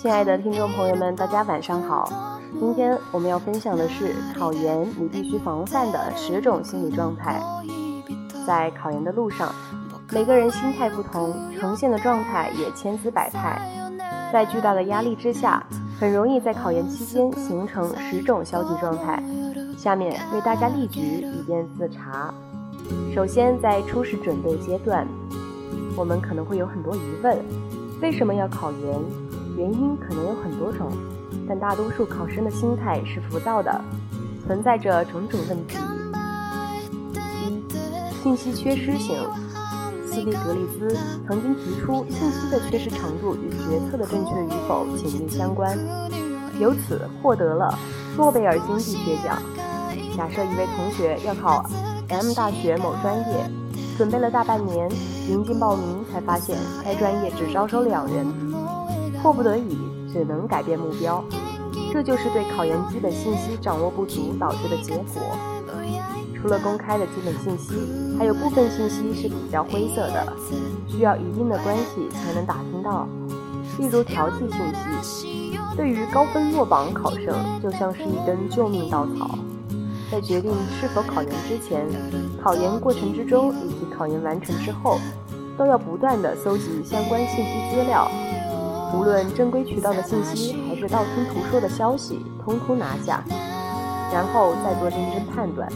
亲爱的听众朋友们，大家晚上好。今天我们要分享的是考研你必须防范的十种心理状态。在考研的路上，每个人心态不同，呈现的状态也千姿百态。在巨大的压力之下，很容易在考研期间形成十种消极状态。下面为大家例举，以便自查。首先，在初始准备阶段，我们可能会有很多疑问：为什么要考研？原因可能有很多种，但大多数考生的心态是浮躁的，存在着种种问题。一、信息缺失型。斯蒂格利兹曾经提出，信息的缺失程度与决策的正确与否紧密相关，由此获得了诺贝尔经济学奖。假设一位同学要考 M 大学某专业，准备了大半年，临近报名才发现该专业只招收两人。迫不得已，只能改变目标，这就是对考研基本信息掌握不足导致的结果。除了公开的基本信息，还有部分信息是比较灰色的，需要一定的关系才能打听到。例如调剂信息，对于高分落榜考生，就像是一根救命稻草。在决定是否考研之前、考研过程之中以及考研完成之后，都要不断的搜集相关信息资料。无论正规渠道的信息还是道听途说的消息，通通拿下，然后再做认真判断，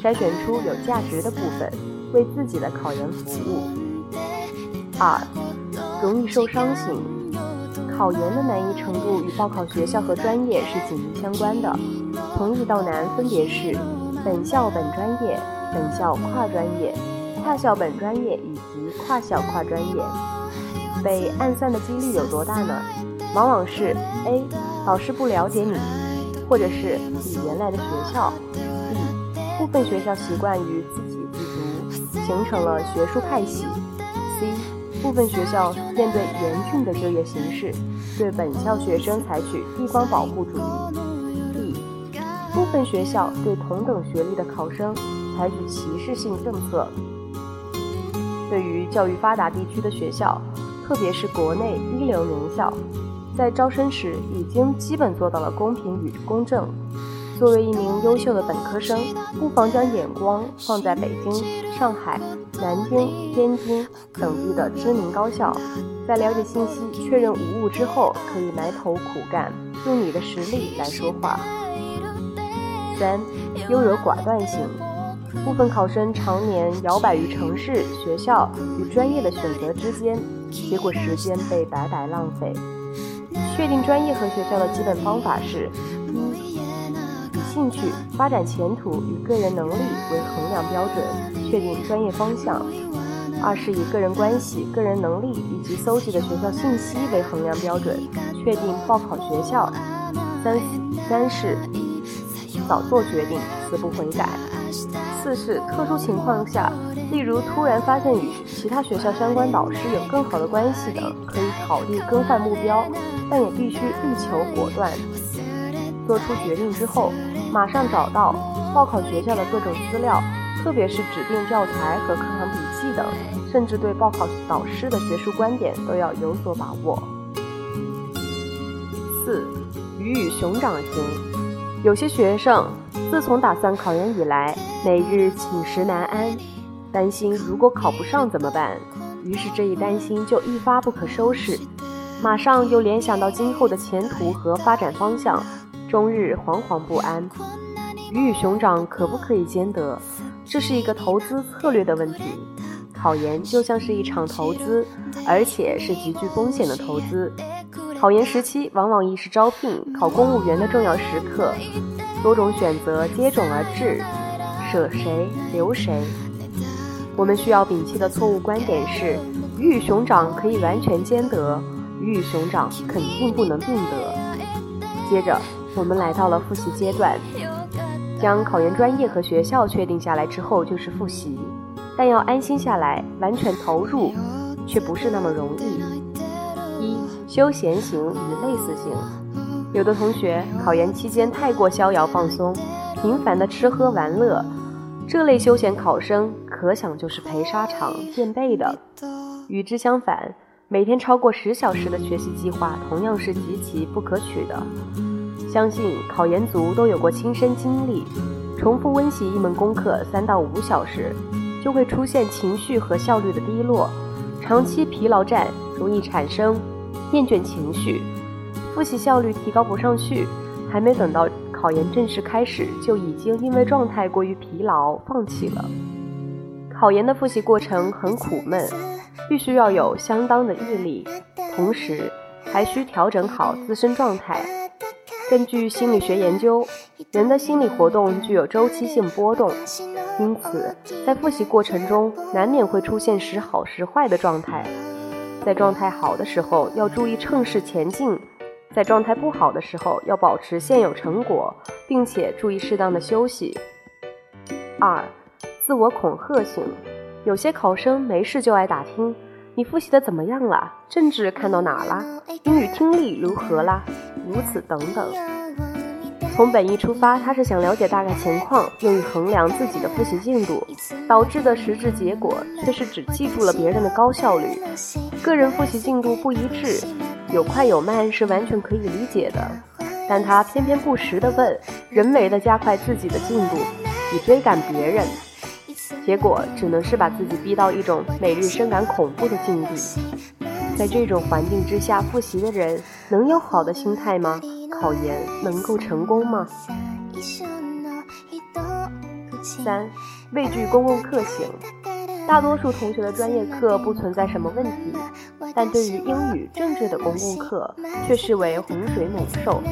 筛选出有价值的部分，为自己的考研服务。二，容易受伤型，考研的难易程度与报考学校和专业是紧密相关的，从易到难分别是本校本专业、本校跨专业、跨校本专业以及跨校跨专业。被暗算的几率有多大呢？往往是 A 老师不了解你，或者是你原来的学校；B 部分学校习惯于自给自足，形成了学术派系；C 部分学校面对严峻的就业形势，对本校学生采取地方保护主义；D 部分学校对同等学历的考生采取歧视性政策。对于教育发达地区的学校。特别是国内一流名校，在招生时已经基本做到了公平与公正。作为一名优秀的本科生，不妨将眼光放在北京、上海、南京、天津等地的知名高校，在了解信息、确认无误之后，可以埋头苦干，用你的实力来说话。三、优柔寡断型，部分考生常年摇摆于城市、学校与专业的选择之间。结果时间被白白浪费。确定专业和学校的基本方法是：一、以兴趣、发展前途与个人能力为衡量标准，确定专业方向；二是以个人关系、个人能力以及搜集的学校信息为衡量标准，确定报考学校；三三是早做决定，死不悔改；四是特殊情况下。例如，突然发现与其他学校相关导师有更好的关系等，可以考虑更换目标，但也必须力求果断。做出决定之后，马上找到报考学校的各种资料，特别是指定教材和课堂笔记等，甚至对报考导师的学术观点都要有所把握。四，鱼与熊掌型，有些学生自从打算考研以来，每日寝食难安。担心如果考不上怎么办？于是这一担心就一发不可收拾，马上又联想到今后的前途和发展方向，终日惶惶不安。鱼与熊掌可不可以兼得？这是一个投资策略的问题。考研就像是一场投资，而且是极具风险的投资。考研时期往往亦是招聘考公务员的重要时刻，多种选择接踵而至，舍谁留谁？我们需要摒弃的错误观点是：鱼与熊掌可以完全兼得，鱼与熊掌肯定不能并得。接着，我们来到了复习阶段，将考研专业和学校确定下来之后就是复习，但要安心下来，完全投入，却不是那么容易。一、休闲型与类似型，有的同学考研期间太过逍遥放松，频繁的吃喝玩乐。这类休闲考生，可想就是陪沙场垫背的。与之相反，每天超过十小时的学习计划同样是极其不可取的。相信考研族都有过亲身经历，重复温习一门功课三到五小时，就会出现情绪和效率的低落，长期疲劳战容易产生厌倦情绪，复习效率提高不上去，还没等到考研正式开始，就已经因为状态过于疲劳放弃了。考研的复习过程很苦闷，必须要有相当的毅力，同时还需调整好自身状态。根据心理学研究，人的心理活动具有周期性波动，因此在复习过程中难免会出现时好时坏的状态。在状态好的时候，要注意乘势前进；在状态不好的时候，要保持现有成果，并且注意适当的休息。二。自我恐吓型，有些考生没事就爱打听你复习的怎么样了，政治看到哪了，英语听力如何啦，如此等等。从本意出发，他是想了解大概情况，用于衡量自己的复习进度，导致的实质结果却是只记住了别人的高效率，个人复习进度不一致，有快有慢是完全可以理解的，但他偏偏不时地问，人为的加快自己的进度，以追赶别人。结果只能是把自己逼到一种每日深感恐怖的境地。在这种环境之下复习的人，能有好的心态吗？考研能够成功吗？三，畏惧公共课型。大多数同学的专业课不存在什么问题，但对于英语、政治的公共课却视为洪水猛兽。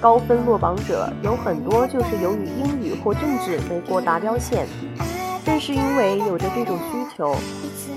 高分落榜者有很多就是由于英语或政治没过达标线。正是因为有着这种需求，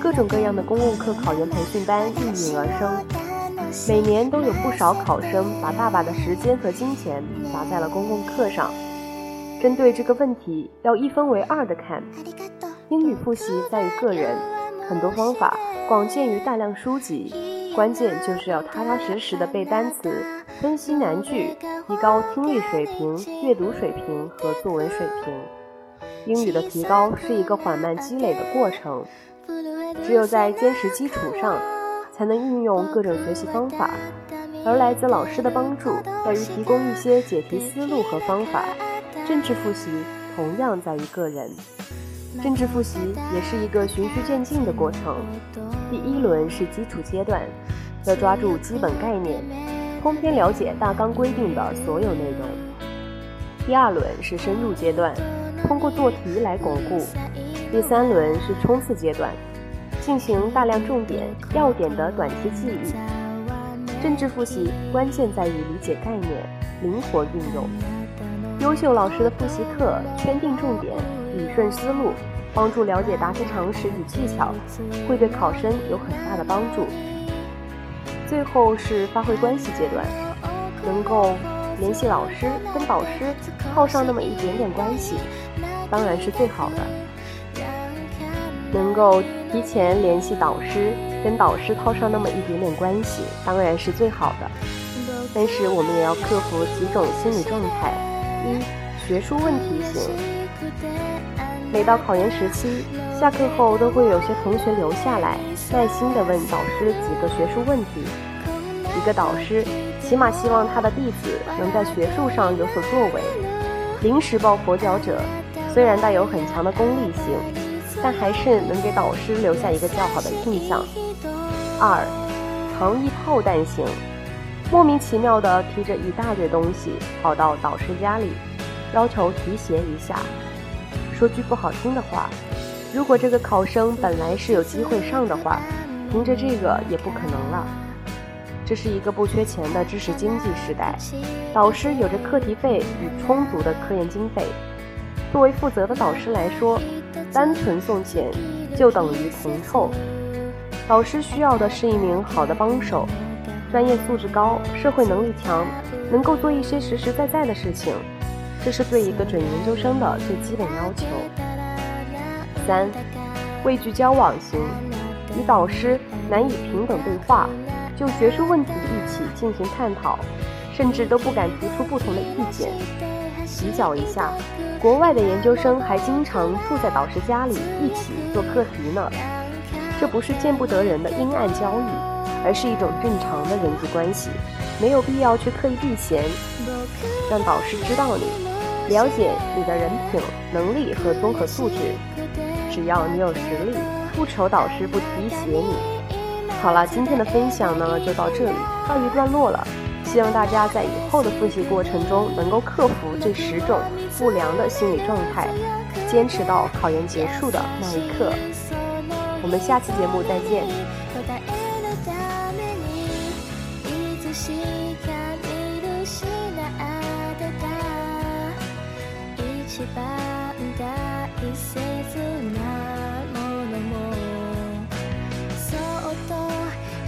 各种各样的公共课考研培训班应运而生。每年都有不少考生把大把的时间和金钱砸在了公共课上。针对这个问题，要一分为二的看。英语复习在于个人，很多方法广见于大量书籍，关键就是要踏踏实实的背单词、分析难句，提高听力水平、阅读水平和作文水平。英语的提高是一个缓慢积累的过程，只有在坚实基础上，才能运用各种学习方法。而来自老师的帮助，在于提供一些解题思路和方法。政治复习同样在于个人，政治复习也是一个循序渐进的过程。第一轮是基础阶段，要抓住基本概念，通篇了解大纲规定的所有内容。第二轮是深入阶段。通过做题来巩固。第三轮是冲刺阶段，进行大量重点、要点的短期记忆。政治复习关键在于理解概念，灵活运用。优秀老师的复习课圈定重点，理顺思路，帮助了解答题常识与技巧，会对考生有很大的帮助。最后是发挥关系阶段，能够。联系老师，跟导师套上那么一点点关系，当然是最好的。能够提前联系导师，跟导师套上那么一点点关系，当然是最好的。但是我们也要克服几种心理状态：一、学术问题型。每到考研时期，下课后都会有些同学留下来，耐心地问导师几个学术问题。一个导师。起码希望他的弟子能在学术上有所作为。临时抱佛脚者虽然带有很强的功利性，但还是能给导师留下一个较好的印象。二，藏一炮弹型，莫名其妙的提着一大堆东西跑到导师家里，要求提携一下。说句不好听的话，如果这个考生本来是有机会上的话，凭着这个也不可能了。这是一个不缺钱的知识经济时代，导师有着课题费与充足的科研经费。作为负责的导师来说，单纯送钱就等于铜臭。导师需要的是一名好的帮手，专业素质高，社会能力强，能够做一些实实在在的事情。这是对一个准研究生的最基本要求。三，畏惧交往型，与导师难以平等对话。就学术问题一起进行探讨，甚至都不敢提出不同的意见。比较一下，国外的研究生还经常住在导师家里一起做课题呢。这不是见不得人的阴暗交易。而是一种正常的人际关系，没有必要去刻意避嫌，让导师知道你，了解你的人品、能力和综合素质。只要你有实力，不愁导师不提携你。好了，今天的分享呢就到这里，告一段落了。希望大家在以后的复习过程中能够克服这十种不良的心理状态，坚持到考研结束的那一刻。我们下期节目再见。しば大切なものもそっと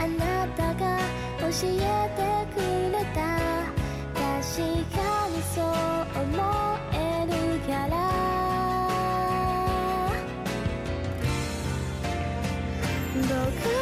あなたが教えてくれた確かにそう思えるから僕